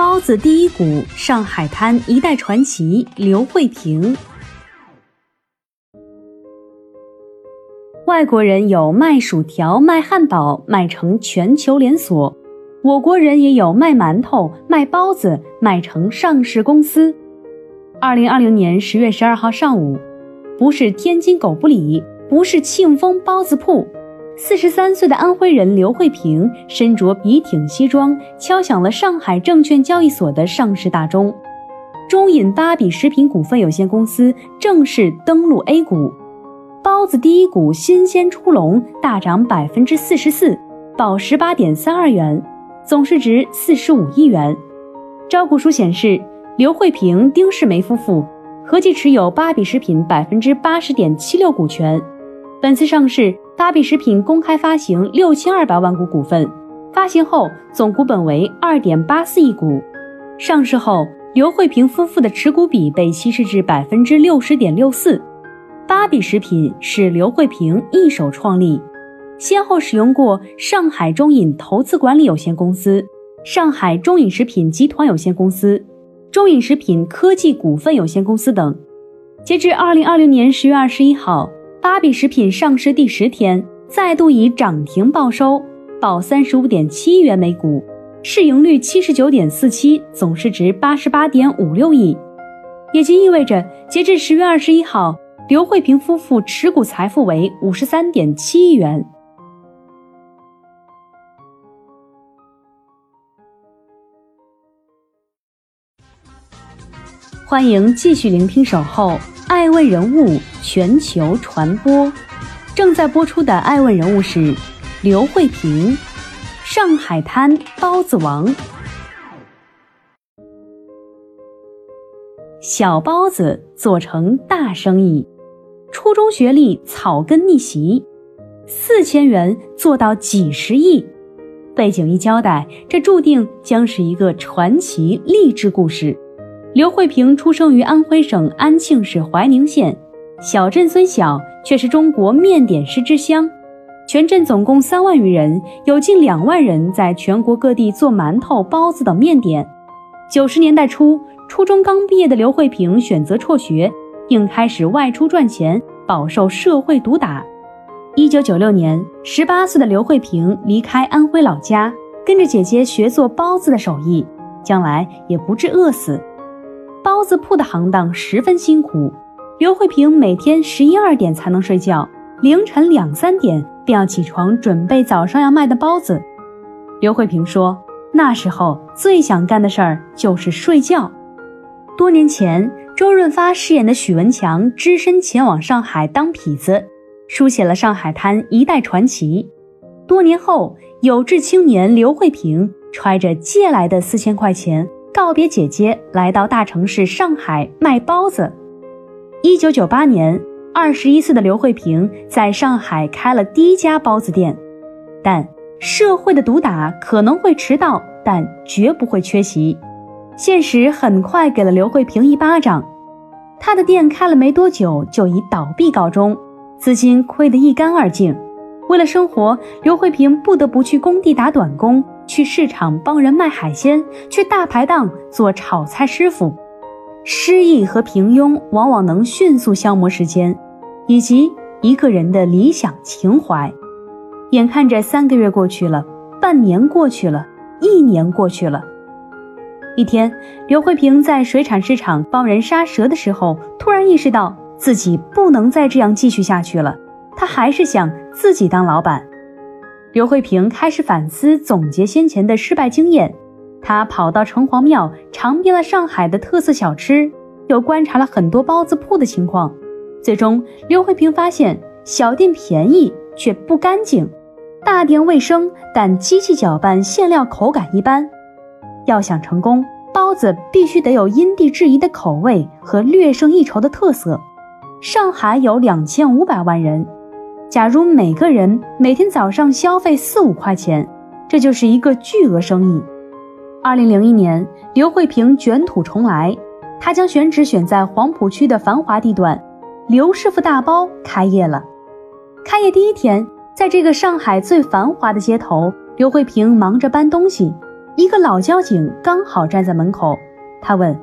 包子第一股，上海滩一代传奇刘慧萍。外国人有卖薯条、卖汉堡，卖成全球连锁；我国人也有卖馒头、卖包子，卖成上市公司。二零二零年十月十二号上午，不是天津狗不理，不是庆丰包子铺。四十三岁的安徽人刘慧萍身着笔挺西装，敲响了上海证券交易所的上市大钟。中饮芭比食品股份有限公司正式登陆 A 股，包子第一股新鲜出笼，大涨百分之四十四，报十八点三二元，总市值四十五亿元。招股书显示，刘慧萍、丁世梅夫妇合计持有芭比食品百分之八十点七六股权。本次上市。芭比食品公开发行六千二百万股股份，发行后总股本为二点八四亿股。上市后，刘慧萍夫妇的持股比被稀释至百分之六十点六四。芭比食品是刘慧萍一手创立，先后使用过上海中影投资管理有限公司、上海中影食品集团有限公司、中影食品科技股份有限公司等。截至二零二零年十月二十一号。芭比食品上市第十天，再度以涨停报收，报三十五点七亿元每股，市盈率七十九点四七，总市值八十八点五六亿，也就意味着，截至十月二十一号，刘慧萍夫妇持股财富为五十三点七亿元。欢迎继续聆听《守候》。爱问人物全球传播，正在播出的爱问人物是刘慧萍，上海滩包子王。小包子做成大生意，初中学历草根逆袭，四千元做到几十亿。背景一交代，这注定将是一个传奇励志故事。刘慧萍出生于安徽省安庆市怀宁县，小镇虽小，却是中国面点师之乡。全镇总共三万余人，有近两万人在全国各地做馒头、包子等面点。九十年代初，初中刚毕业的刘慧萍选择辍学，并开始外出赚钱，饱受社会毒打。一九九六年，十八岁的刘慧萍离开安徽老家，跟着姐姐学做包子的手艺，将来也不致饿死。包子铺的行当十分辛苦，刘慧萍每天十一二点才能睡觉，凌晨两三点便要起床准备早上要卖的包子。刘慧萍说：“那时候最想干的事儿就是睡觉。”多年前，周润发饰演的许文强只身前往上海当痞子，书写了上海滩一代传奇。多年后，有志青年刘慧萍揣着借来的四千块钱。告别姐姐，来到大城市上海卖包子。一九九八年，二十一岁的刘慧萍在上海开了第一家包子店。但社会的毒打可能会迟到，但绝不会缺席。现实很快给了刘慧萍一巴掌，她的店开了没多久就以倒闭告终，资金亏得一干二净。为了生活，刘慧萍不得不去工地打短工。去市场帮人卖海鲜，去大排档做炒菜师傅，失意和平庸往往能迅速消磨时间，以及一个人的理想情怀。眼看着三个月过去了，半年过去了，一年过去了。一天，刘慧萍在水产市场帮人杀蛇的时候，突然意识到自己不能再这样继续下去了。她还是想自己当老板。刘慧萍开始反思总结先前的失败经验，她跑到城隍庙尝遍了上海的特色小吃，又观察了很多包子铺的情况。最终，刘慧萍发现小店便宜却不干净，大店卫生但机器搅拌馅料口感一般。要想成功，包子必须得有因地制宜的口味和略胜一筹的特色。上海有两千五百万人，假如每个人每天早上消费四五块钱，这就是一个巨额生意。二零零一年，刘慧萍卷土重来，她将选址选在黄浦区的繁华地段，刘师傅大包开业了。开业第一天，在这个上海最繁华的街头，刘慧萍忙着搬东西，一个老交警刚好站在门口，他问：“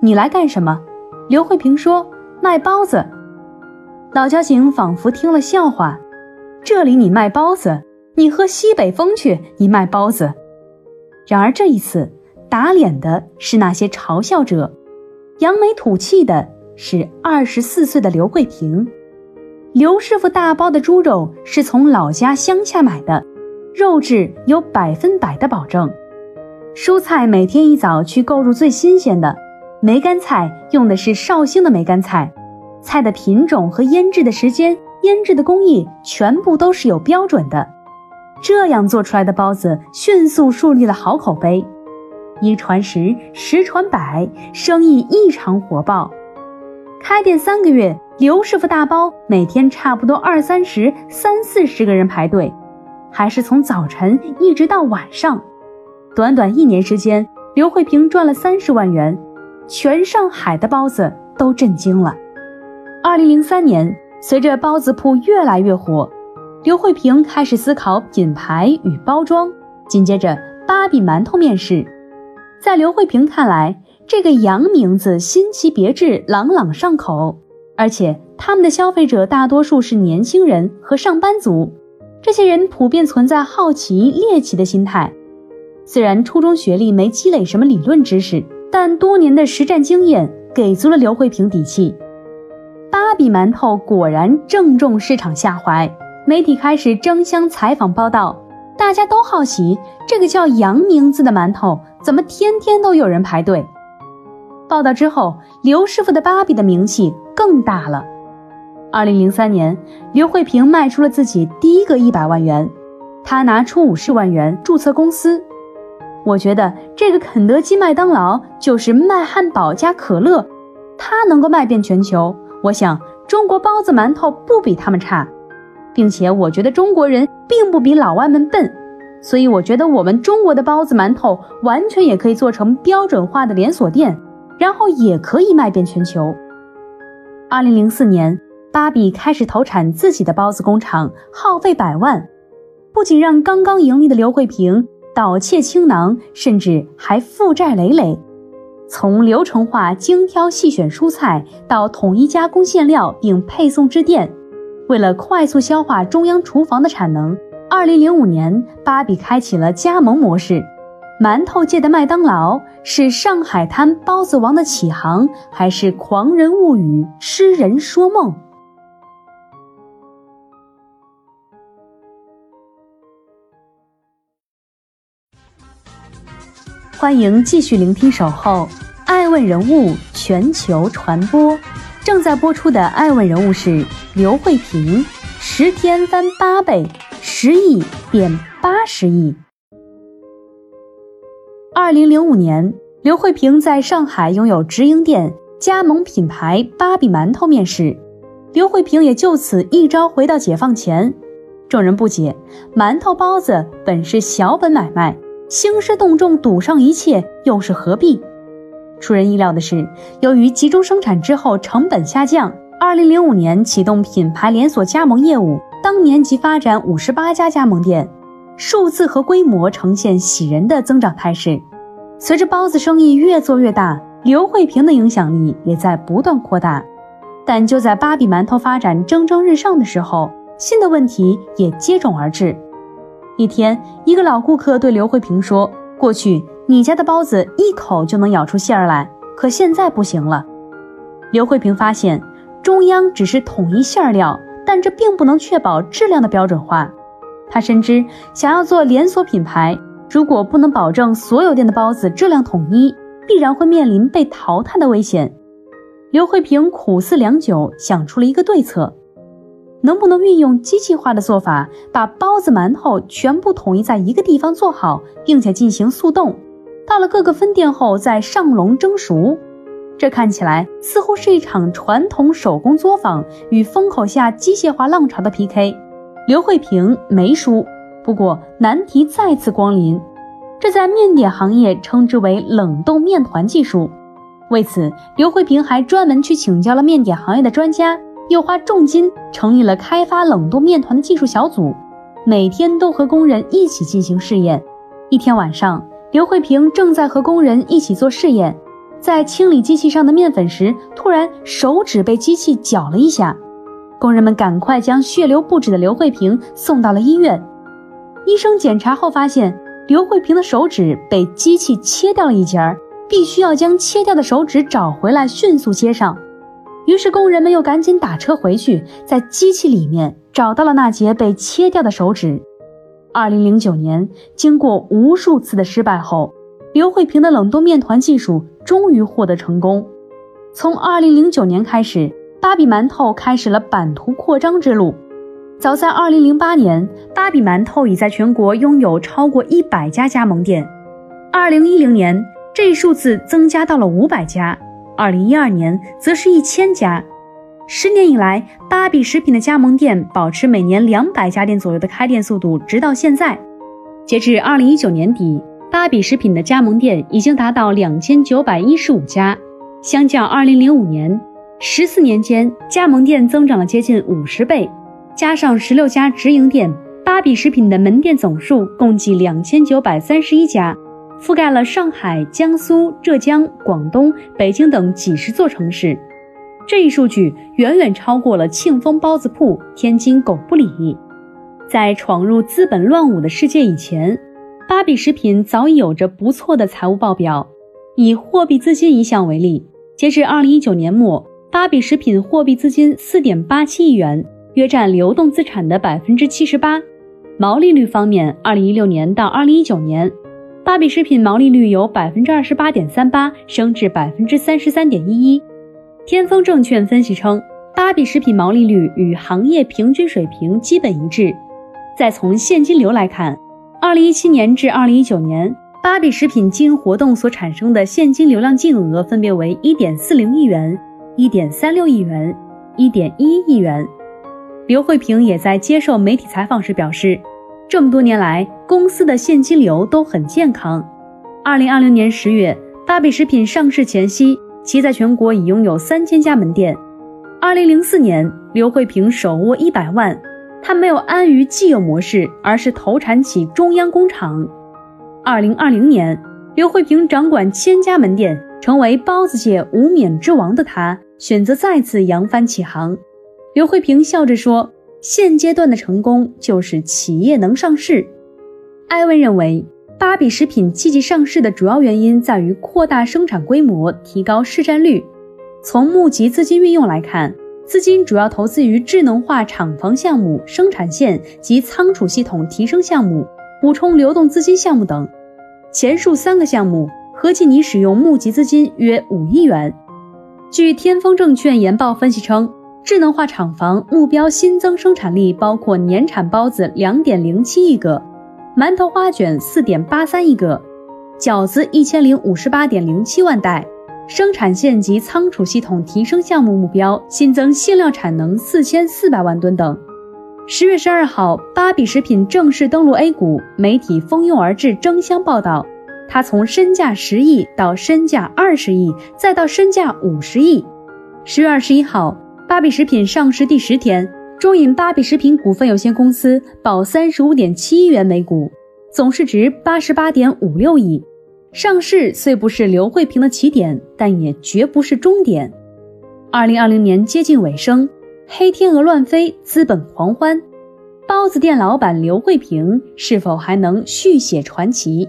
你来干什么？”刘慧萍说：“卖包子。”老交警仿佛听了笑话：“这里你卖包子？你喝西北风去！你卖包子。”然而这一次，打脸的是那些嘲笑者，扬眉吐气的是二十四岁的刘慧萍。刘师傅大包的猪肉是从老家乡下买的，肉质有百分百的保证。蔬菜每天一早去购入最新鲜的，梅干菜用的是绍兴的梅干菜。菜的品种和腌制的时间、腌制的工艺全部都是有标准的，这样做出来的包子迅速树立了好口碑。一传十，十传百，生意异常火爆。开店三个月，刘师傅大包每天差不多二三十、三四十个人排队，还是从早晨一直到晚上。短短一年时间，刘慧萍赚了三十万元，全上海的包子都震惊了。二零零三年，随着包子铺越来越火，刘慧萍开始思考品牌与包装。紧接着，芭比馒头面世。在刘慧萍看来，这个洋名字新奇别致，朗朗上口，而且他们的消费者大多数是年轻人和上班族，这些人普遍存在好奇猎奇的心态。虽然初中学历没积累什么理论知识，但多年的实战经验给足了刘慧萍底气。芭比馒头果然正中市场下怀，媒体开始争相采访报道，大家都好奇这个叫杨名字的馒头怎么天天都有人排队。报道之后，刘师傅的芭比的名气更大了。二零零三年，刘慧萍卖出了自己第一个一百万元，她拿出五十万元注册公司。我觉得这个肯德基、麦当劳就是卖汉堡加可乐，它能够卖遍全球。我想中国包子馒头不比他们差，并且我觉得中国人并不比老外们笨，所以我觉得我们中国的包子馒头完全也可以做成标准化的连锁店，然后也可以卖遍全球。二零零四年，芭比开始投产自己的包子工厂，耗费百万，不仅让刚刚盈利的刘慧萍倒窃倾囊，甚至还负债累累。从流程化精挑细选蔬菜到统一加工馅料并配送至店，为了快速消化中央厨房的产能，二零零五年，芭比开启了加盟模式。馒头界的麦当劳是上海滩包子王的启航，还是狂人物语、痴人说梦？欢迎继续聆听《守候》，爱问人物全球传播。正在播出的爱问人物是刘慧萍，十天翻八倍，十亿变八十亿。二零零五年，刘慧萍在上海拥有直营店，加盟品牌芭比馒头面世。刘慧萍也就此一朝回到解放前。众人不解，馒头包子本是小本买卖。兴师动众，赌上一切，又是何必？出人意料的是，由于集中生产之后成本下降，二零零五年启动品牌连锁加盟业务，当年即发展五十八家加盟店，数字和规模呈现喜人的增长态势。随着包子生意越做越大，刘慧萍的影响力也在不断扩大。但就在芭比馒头发展蒸蒸日上的时候，新的问题也接踵而至。一天，一个老顾客对刘慧萍说：“过去你家的包子一口就能咬出馅儿来，可现在不行了。”刘慧萍发现，中央只是统一馅料，但这并不能确保质量的标准化。他深知，想要做连锁品牌，如果不能保证所有店的包子质量统一，必然会面临被淘汰的危险。刘慧萍苦思良久，想出了一个对策。能不能运用机器化的做法，把包子、馒头全部统一在一个地方做好，并且进行速冻？到了各个分店后再上笼蒸熟。这看起来似乎是一场传统手工作坊与风口下机械化浪潮的 PK。刘慧萍没输，不过难题再次光临，这在面点行业称之为冷冻面团技术。为此，刘慧萍还专门去请教了面点行业的专家，又花重金成立了开发冷冻面团的技术小组，每天都和工人一起进行试验。一天晚上，刘慧萍正在和工人一起做试验。在清理机器上的面粉时，突然手指被机器绞了一下，工人们赶快将血流不止的刘慧萍送到了医院。医生检查后发现，刘慧萍的手指被机器切掉了一截儿，必须要将切掉的手指找回来，迅速接上。于是工人们又赶紧打车回去，在机器里面找到了那节被切掉的手指。二零零九年，经过无数次的失败后。刘慧萍的冷冻面团技术终于获得成功。从2009年开始，芭比馒头开始了版图扩张之路。早在2008年，芭比馒头已在全国拥有超过100家加盟店。2010年，这一数字增加到了500家；2012年，则是一千家。十年以来，芭比食品的加盟店保持每年200家店左右的开店速度，直到现在。截至2019年底。芭比食品的加盟店已经达到两千九百一十五家，相较二零零五年，十四年间加盟店增长了接近五十倍。加上十六家直营店，芭比食品的门店总数共计两千九百三十一家，覆盖了上海、江苏、浙江、广东、北京等几十座城市。这一数据远远超过了庆丰包子铺、天津狗不理。在闯入资本乱舞的世界以前。芭比食品早已有着不错的财务报表。以货币资金一项为例，截至二零一九年末，芭比食品货币资金四点八七亿元，约占流动资产的百分之七十八。毛利率方面，二零一六年到二零一九年，芭比食品毛利率由百分之二十八点三八升至百分之三十三点一一。天风证券分析称，芭比食品毛利率与行业平均水平基本一致。再从现金流来看。二零一七年至二零一九年，芭比食品经营活动所产生的现金流量净额分别为一点四零亿元、一点三六亿元、一点一亿元。刘慧萍也在接受媒体采访时表示，这么多年来，公司的现金流都很健康。二零二零年十月，芭比食品上市前夕，其在全国已拥有三千家门店。二零零四年，刘慧萍手握一百万。他没有安于既有模式，而是投产起中央工厂。二零二零年，刘慧萍掌管千家门店，成为包子界无冕之王的她，选择再次扬帆起航。刘慧萍笑着说：“现阶段的成功就是企业能上市。”艾文认为，芭比食品积极上市的主要原因在于扩大生产规模，提高市占率。从募集资金运用来看。资金主要投资于智能化厂房项目、生产线及仓储系统提升项目、补充流动资金项目等。前述三个项目合计拟使用募集资金约五亿元。据天风证券研报分析称，智能化厂房目标新增生产力包括年产包子两点零七亿个，馒头花卷四点八三亿个，饺子一千零五十八点零七万袋。生产线及仓储系统提升项目目标新增限量产能四千四百万吨等。十月十二号，芭比食品正式登陆 A 股，媒体蜂拥而至争相报道。它从身价十亿到身价二十亿，再到身价五十亿。十月二十一号，芭比食品上市第十天，中影芭比食品股份有限公司报三十五点七亿元每股，总市值八十八点五六亿。上市虽不是刘慧萍的起点，但也绝不是终点。二零二零年接近尾声，黑天鹅乱飞，资本狂欢，包子店老板刘慧萍是否还能续写传奇？